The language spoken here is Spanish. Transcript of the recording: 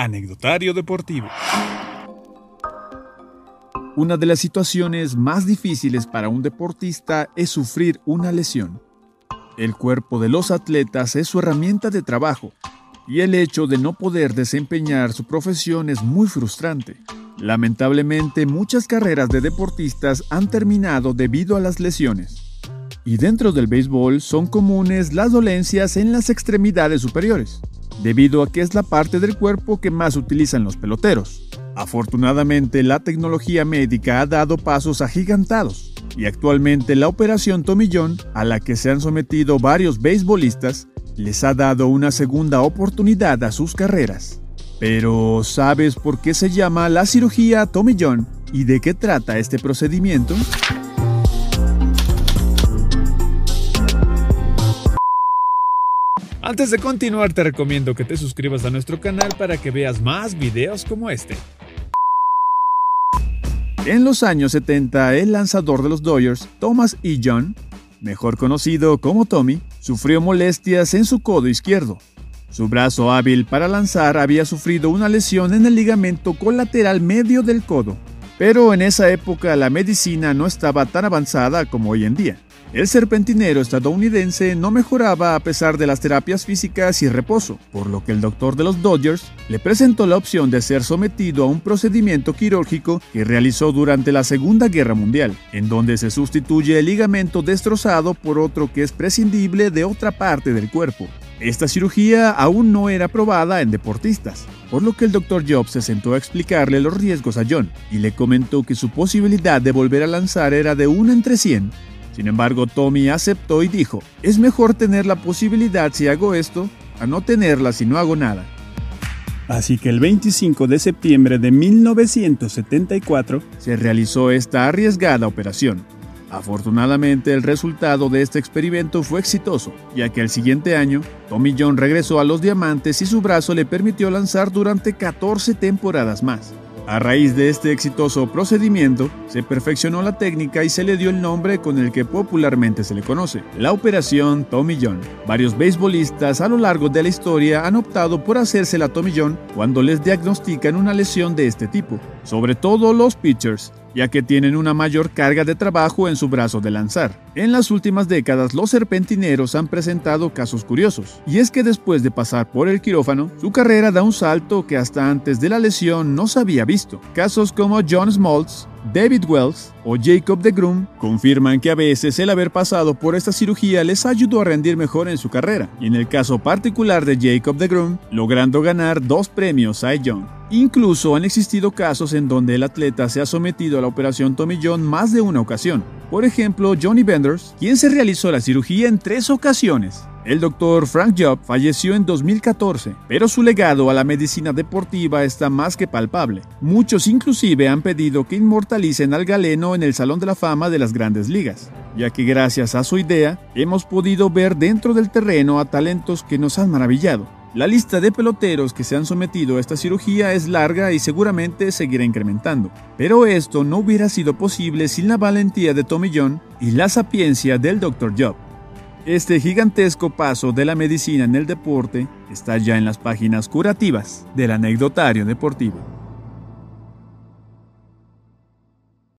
Anecdotario Deportivo. Una de las situaciones más difíciles para un deportista es sufrir una lesión. El cuerpo de los atletas es su herramienta de trabajo y el hecho de no poder desempeñar su profesión es muy frustrante. Lamentablemente muchas carreras de deportistas han terminado debido a las lesiones. Y dentro del béisbol son comunes las dolencias en las extremidades superiores, debido a que es la parte del cuerpo que más utilizan los peloteros. Afortunadamente, la tecnología médica ha dado pasos agigantados y actualmente la operación Tomillón, a la que se han sometido varios beisbolistas, les ha dado una segunda oportunidad a sus carreras. Pero, ¿sabes por qué se llama la cirugía Tomillón y de qué trata este procedimiento? Antes de continuar te recomiendo que te suscribas a nuestro canal para que veas más videos como este. En los años 70, el lanzador de los Dodgers, Thomas E. John, mejor conocido como Tommy, sufrió molestias en su codo izquierdo. Su brazo hábil para lanzar había sufrido una lesión en el ligamento colateral medio del codo, pero en esa época la medicina no estaba tan avanzada como hoy en día. El serpentinero estadounidense no mejoraba a pesar de las terapias físicas y reposo, por lo que el doctor de los Dodgers le presentó la opción de ser sometido a un procedimiento quirúrgico que realizó durante la Segunda Guerra Mundial, en donde se sustituye el ligamento destrozado por otro que es prescindible de otra parte del cuerpo. Esta cirugía aún no era probada en deportistas, por lo que el Dr. Jobs se sentó a explicarle los riesgos a John y le comentó que su posibilidad de volver a lanzar era de 1 entre 100 sin embargo, Tommy aceptó y dijo, es mejor tener la posibilidad si hago esto a no tenerla si no hago nada. Así que el 25 de septiembre de 1974 se realizó esta arriesgada operación. Afortunadamente el resultado de este experimento fue exitoso, ya que el siguiente año Tommy John regresó a los diamantes y su brazo le permitió lanzar durante 14 temporadas más. A raíz de este exitoso procedimiento, se perfeccionó la técnica y se le dio el nombre con el que popularmente se le conoce, la Operación Tommy John. Varios beisbolistas a lo largo de la historia han optado por hacerse la Tommy John cuando les diagnostican una lesión de este tipo, sobre todo los pitchers, ya que tienen una mayor carga de trabajo en su brazo de lanzar. En las últimas décadas, los serpentineros han presentado casos curiosos, y es que después de pasar por el quirófano, su carrera da un salto que hasta antes de la lesión no se había visto. Casos como John Smoltz, David Wells o Jacob de Groom confirman que a veces el haber pasado por esta cirugía les ayudó a rendir mejor en su carrera, y en el caso particular de Jacob de Groom, logrando ganar dos premios Cy Young. Incluso han existido casos en donde el atleta se ha sometido a la operación John más de una ocasión. Por ejemplo, Johnny Benders, quien se realizó la cirugía en tres ocasiones. El doctor Frank Job falleció en 2014, pero su legado a la medicina deportiva está más que palpable. Muchos inclusive han pedido que inmortalicen al galeno en el Salón de la Fama de las grandes ligas, ya que gracias a su idea hemos podido ver dentro del terreno a talentos que nos han maravillado. La lista de peloteros que se han sometido a esta cirugía es larga y seguramente seguirá incrementando, pero esto no hubiera sido posible sin la valentía de Tommy John y la sapiencia del Dr. Job. Este gigantesco paso de la medicina en el deporte está ya en las páginas curativas del anecdotario deportivo.